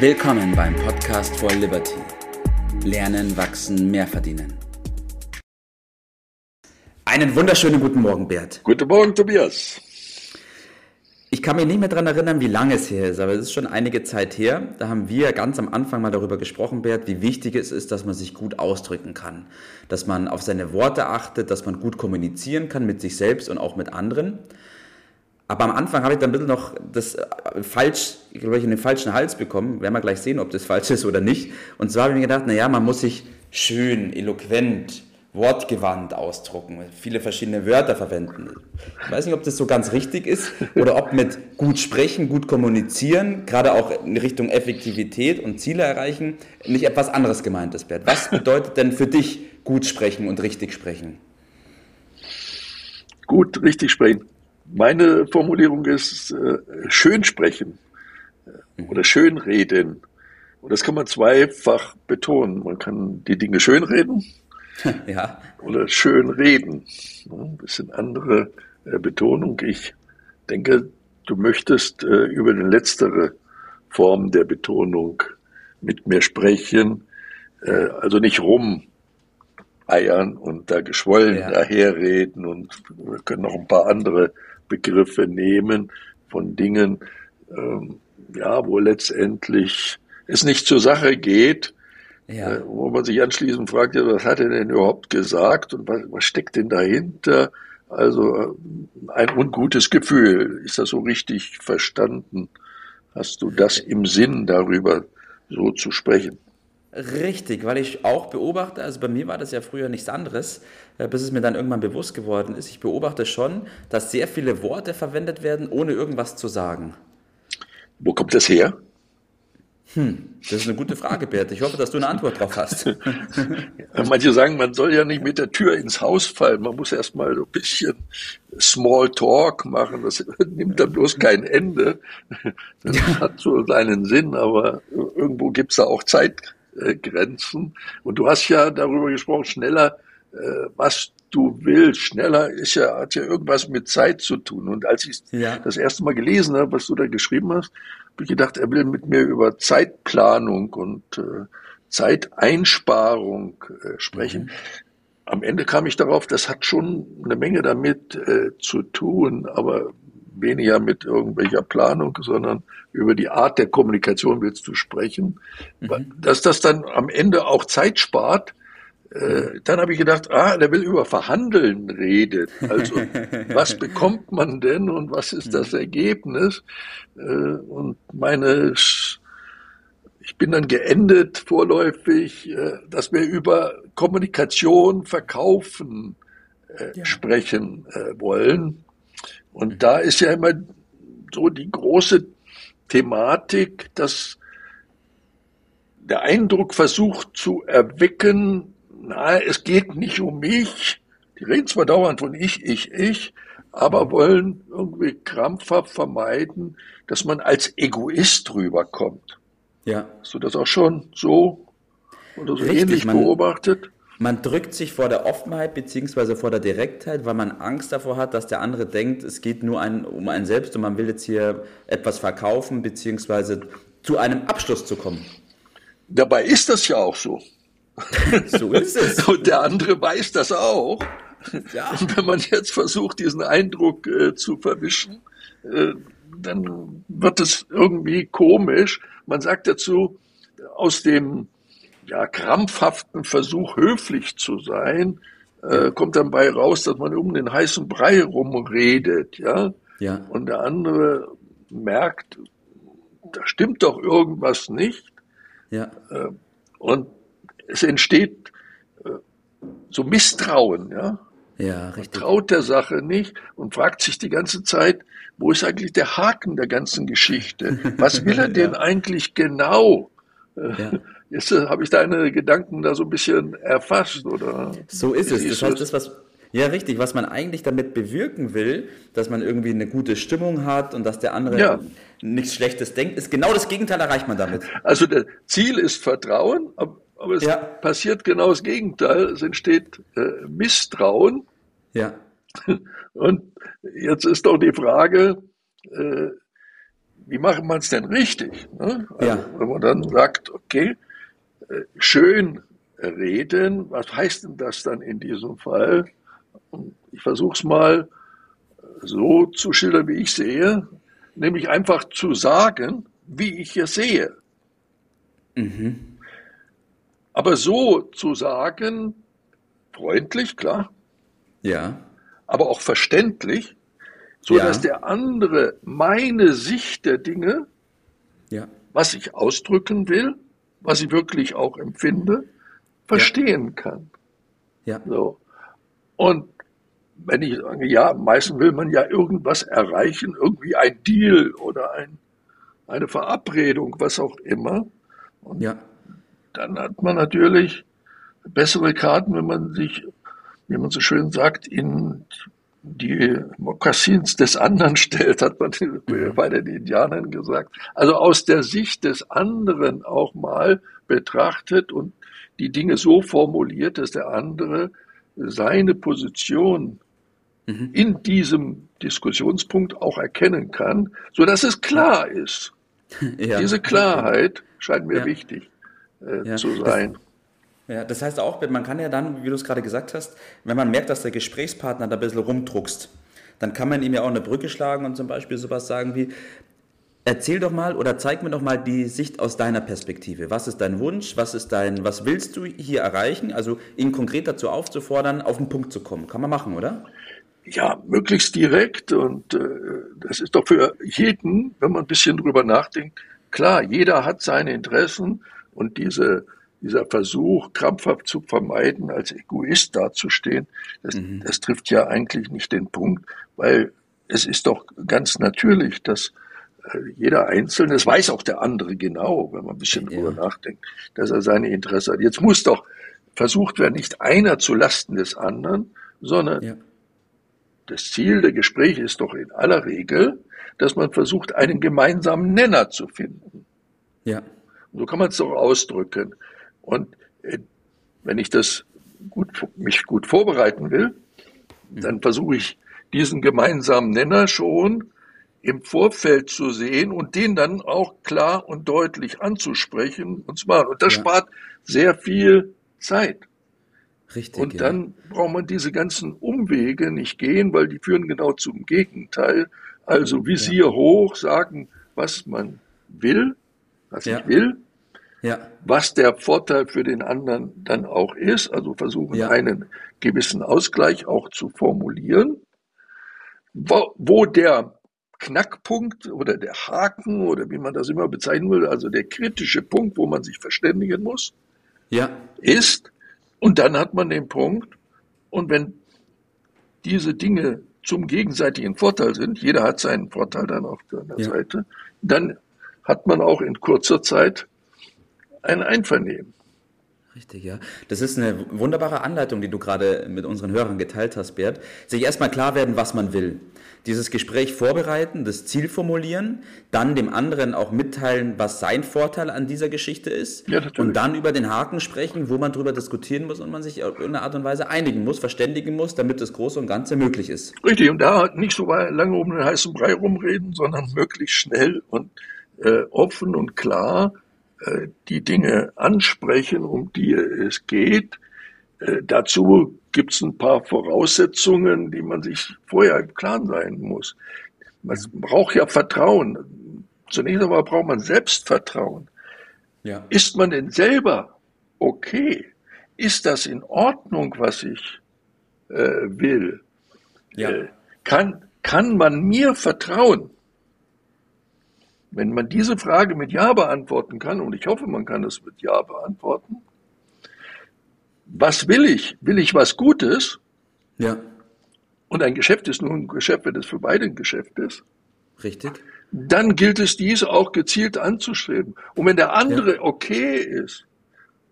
Willkommen beim Podcast for Liberty. Lernen, wachsen, mehr verdienen. Einen wunderschönen guten Morgen, Bert. Guten Morgen, Tobias. Ich kann mich nicht mehr daran erinnern, wie lange es her ist, aber es ist schon einige Zeit her. Da haben wir ganz am Anfang mal darüber gesprochen, Bert, wie wichtig es ist, dass man sich gut ausdrücken kann. Dass man auf seine Worte achtet, dass man gut kommunizieren kann mit sich selbst und auch mit anderen. Aber am Anfang habe ich dann ein bisschen noch das äh, falsch, ich glaube, ich in den falschen Hals bekommen. Werden wir gleich sehen, ob das falsch ist oder nicht. Und zwar habe ich mir gedacht, naja, man muss sich schön, eloquent, wortgewandt ausdrucken, viele verschiedene Wörter verwenden. Ich weiß nicht, ob das so ganz richtig ist oder ob mit gut sprechen, gut kommunizieren, gerade auch in Richtung Effektivität und Ziele erreichen, nicht etwas anderes gemeint ist, Bert. Was bedeutet denn für dich gut sprechen und richtig sprechen? Gut, richtig sprechen. Meine Formulierung ist äh, schön sprechen äh, oder schön reden. Und das kann man zweifach betonen. Man kann die Dinge schön reden ja. oder schön reden. Ein bisschen andere äh, Betonung. Ich denke, du möchtest äh, über die letztere Form der Betonung mit mir sprechen. Äh, also nicht rum eiern und da geschwollen ja. daherreden und wir können noch ein paar andere Begriffe nehmen von Dingen, ähm, ja, wo letztendlich es nicht zur Sache geht, ja. äh, wo man sich anschließend fragt, ja, was hat er denn überhaupt gesagt und was, was steckt denn dahinter? Also äh, ein ungutes Gefühl. Ist das so richtig verstanden? Hast du das im Sinn, darüber so zu sprechen? Richtig, weil ich auch beobachte, also bei mir war das ja früher nichts anderes, äh, bis es mir dann irgendwann bewusst geworden ist. Ich beobachte schon, dass sehr viele Worte verwendet werden, ohne irgendwas zu sagen. Wo kommt das her? Hm, das ist eine gute Frage, Bert. Ich hoffe, dass du eine Antwort drauf hast. Manche sagen, man soll ja nicht mit der Tür ins Haus fallen. Man muss erst mal so ein bisschen Small Talk machen. Das nimmt dann bloß kein Ende. Das hat so seinen Sinn, aber irgendwo gibt's da auch Zeit, äh, Grenzen. Und du hast ja darüber gesprochen, schneller, äh, was du willst. Schneller ist ja, hat ja irgendwas mit Zeit zu tun. Und als ich ja. das erste Mal gelesen habe, was du da geschrieben hast, habe ich gedacht, er will mit mir über Zeitplanung und äh, Zeiteinsparung äh, sprechen. Mhm. Am Ende kam ich darauf, das hat schon eine Menge damit äh, zu tun, aber weniger mit irgendwelcher Planung, sondern über die Art der Kommunikation willst du sprechen. Mhm. Dass das dann am Ende auch Zeit spart, äh, dann habe ich gedacht, ah, der will über Verhandeln reden. Also was bekommt man denn und was ist das mhm. Ergebnis? Äh, und meine, ich bin dann geendet vorläufig, äh, dass wir über Kommunikation, Verkaufen äh, ja. sprechen äh, wollen. Und mhm. da ist ja immer so die große Thematik, dass der Eindruck versucht zu erwecken, na, es geht nicht um mich. Die reden zwar dauernd von ich, ich, ich, aber wollen irgendwie krampfhaft vermeiden, dass man als Egoist rüberkommt. Ja. Hast du das auch schon so oder so Richtig, ähnlich man, beobachtet? Man drückt sich vor der Offenheit beziehungsweise vor der Direktheit, weil man Angst davor hat, dass der andere denkt, es geht nur ein, um einen selbst und man will jetzt hier etwas verkaufen beziehungsweise zu einem Abschluss zu kommen. Dabei ist das ja auch so. so ist es. Und der andere weiß das auch. Ja. Und wenn man jetzt versucht, diesen Eindruck äh, zu verwischen, äh, dann wird es irgendwie komisch. Man sagt dazu, aus dem ja, krampfhaften Versuch, höflich zu sein, äh, kommt dann bei raus, dass man um den heißen Brei rumredet, ja. ja. Und der andere merkt, da stimmt doch irgendwas nicht. Ja. Äh, und es entsteht äh, so Misstrauen, ja. Ja, richtig. Man traut der Sache nicht und fragt sich die ganze Zeit, wo ist eigentlich der Haken der ganzen Geschichte? Was will er denn ja. eigentlich genau? Ja. Jetzt habe ich deine Gedanken da so ein bisschen erfasst, oder? So ist es. Das heißt, das, was, ja, richtig. Was man eigentlich damit bewirken will, dass man irgendwie eine gute Stimmung hat und dass der andere ja. nichts Schlechtes denkt, ist genau das Gegenteil erreicht man damit. Also das Ziel ist Vertrauen, aber es ja. passiert genau das Gegenteil. Es entsteht äh, Misstrauen. Ja. Und jetzt ist doch die Frage, äh, wie macht man es denn richtig? Ne? Also, ja. Wenn man dann sagt, okay, schön reden, was heißt denn das dann in diesem Fall? Ich versuche es mal so zu schildern, wie ich sehe, nämlich einfach zu sagen, wie ich es sehe. Mhm. Aber so zu sagen, freundlich, klar. Ja. Aber auch verständlich, so ja. dass der andere meine Sicht der Dinge, ja. was ich ausdrücken will, was ich wirklich auch empfinde, verstehen ja. kann. Ja. So. Und wenn ich sage, ja, meistens will man ja irgendwas erreichen, irgendwie ein Deal oder ein, eine Verabredung, was auch immer. Und ja. dann hat man natürlich bessere Karten, wenn man sich, wie man so schön sagt, in die Mokassins des anderen stellt, hat man bei den Indianern gesagt. Also aus der Sicht des anderen auch mal betrachtet und die Dinge so formuliert, dass der andere seine Position mhm. in diesem Diskussionspunkt auch erkennen kann, so dass es klar ist. Ja. Diese Klarheit scheint mir ja. wichtig äh, ja. zu sein. Das, ja, das heißt auch, man kann ja dann, wie du es gerade gesagt hast, wenn man merkt, dass der Gesprächspartner da ein bisschen rumdruckst, dann kann man ihm ja auch eine Brücke schlagen und zum Beispiel sowas sagen wie, Erzähl doch mal oder zeig mir doch mal die Sicht aus deiner Perspektive. Was ist dein Wunsch? Was ist dein, was willst du hier erreichen? Also ihn konkret dazu aufzufordern, auf den Punkt zu kommen. Kann man machen, oder? Ja, möglichst direkt. Und äh, das ist doch für jeden, wenn man ein bisschen drüber nachdenkt, klar, jeder hat seine Interessen und diese, dieser Versuch, krampfhaft zu vermeiden, als Egoist dazustehen, das, mhm. das trifft ja eigentlich nicht den Punkt, weil es ist doch ganz natürlich, dass jeder Einzelne, das weiß auch der andere genau, wenn man ein bisschen ja. drüber nachdenkt, dass er seine Interesse hat. Jetzt muss doch versucht werden, nicht einer zu Lasten des anderen, sondern ja. das Ziel der Gespräche ist doch in aller Regel, dass man versucht, einen gemeinsamen Nenner zu finden. Ja. Und so kann man es doch ausdrücken. Und äh, wenn ich das gut, mich gut vorbereiten will, mhm. dann versuche ich diesen gemeinsamen Nenner schon im Vorfeld zu sehen und den dann auch klar und deutlich anzusprechen und zu machen. Und das ja. spart sehr viel Zeit. Richtig. Und ja. dann braucht man diese ganzen Umwege nicht gehen, weil die führen genau zum Gegenteil. Also Visier ja. hoch, sagen, was man will, was ich will, ja. was der Vorteil für den anderen dann auch ist. Also versuchen einen gewissen Ausgleich auch zu formulieren. Wo, wo der Knackpunkt oder der Haken oder wie man das immer bezeichnen will, also der kritische Punkt, wo man sich verständigen muss, ja. ist, und dann hat man den Punkt, und wenn diese Dinge zum gegenseitigen Vorteil sind, jeder hat seinen Vorteil dann auf seiner ja. Seite, dann hat man auch in kurzer Zeit ein Einvernehmen. Richtig, ja. Das ist eine wunderbare Anleitung, die du gerade mit unseren Hörern geteilt hast, Bert. Sich erstmal klar werden, was man will dieses Gespräch vorbereiten, das Ziel formulieren, dann dem anderen auch mitteilen, was sein Vorteil an dieser Geschichte ist ja, und dann über den Haken sprechen, wo man darüber diskutieren muss und man sich auf irgendeine Art und Weise einigen muss, verständigen muss, damit das Große und Ganze möglich ist. Richtig, und da nicht so lange um den heißen Brei rumreden, sondern möglichst schnell und äh, offen und klar die Dinge ansprechen, um die es geht. Äh, dazu gibt es ein paar Voraussetzungen, die man sich vorher im Klaren sein muss. Man braucht ja Vertrauen. Zunächst einmal braucht man Selbstvertrauen. Ja. Ist man denn selber okay? Ist das in Ordnung, was ich äh, will? Ja. Äh, kann, kann man mir vertrauen? Wenn man diese Frage mit Ja beantworten kann, und ich hoffe, man kann es mit Ja beantworten, was will ich? Will ich was Gutes? Ja. Und ein Geschäft ist nur ein Geschäft, wenn es für beide ein Geschäft ist. Richtig. Dann gilt es, dies auch gezielt anzustreben. Und wenn der andere ja. okay ist,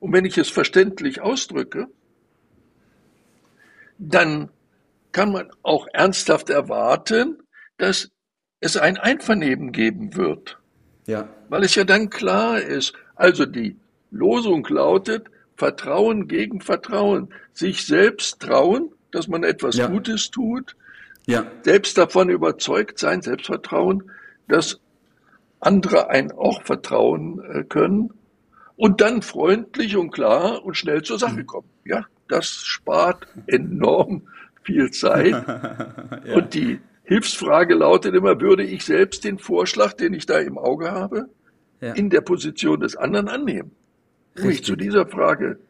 und wenn ich es verständlich ausdrücke, dann kann man auch ernsthaft erwarten, dass es ein Einvernehmen geben wird. Ja. Weil es ja dann klar ist. Also die Losung lautet, Vertrauen gegen Vertrauen. Sich selbst trauen, dass man etwas ja. Gutes tut. Ja. Selbst davon überzeugt sein, Selbstvertrauen, dass andere einen auch vertrauen äh, können und dann freundlich und klar und schnell zur Sache mhm. kommen. Ja, das spart enorm viel Zeit. ja. Und die Hilfsfrage lautet immer, würde ich selbst den Vorschlag, den ich da im Auge habe, ja. in der Position des anderen annehmen? Wenn ich zu dieser Frage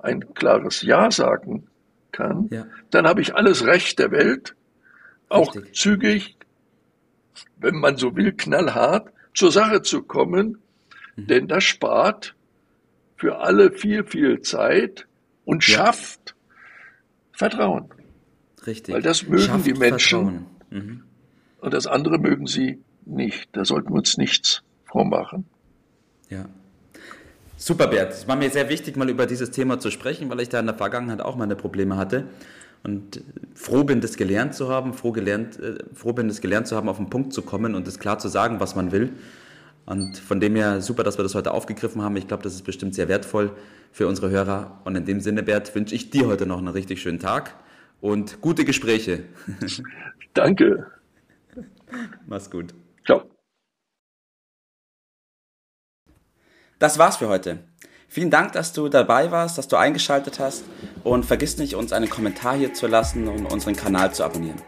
ein klares Ja sagen kann, ja. dann habe ich alles Recht der Welt, auch Richtig. zügig, wenn man so will, knallhart zur Sache zu kommen, mhm. denn das spart für alle viel, viel Zeit und ja. schafft Vertrauen. Richtig. Weil das mögen schafft die Menschen mhm. und das andere mögen sie nicht. Da sollten wir uns nichts vormachen. Ja. Super, Bert. Es war mir sehr wichtig, mal über dieses Thema zu sprechen, weil ich da in der Vergangenheit auch meine Probleme hatte. Und froh bin, das gelernt zu haben, froh, gelernt, äh, froh bin, das gelernt zu haben, auf den Punkt zu kommen und es klar zu sagen, was man will. Und von dem her super, dass wir das heute aufgegriffen haben. Ich glaube, das ist bestimmt sehr wertvoll für unsere Hörer. Und in dem Sinne, Bert, wünsche ich dir heute noch einen richtig schönen Tag und gute Gespräche. Danke. Mach's gut. Ciao. Das war's für heute. Vielen Dank, dass du dabei warst, dass du eingeschaltet hast und vergiss nicht, uns einen Kommentar hier zu lassen und unseren Kanal zu abonnieren.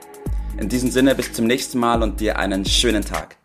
In diesem Sinne, bis zum nächsten Mal und dir einen schönen Tag.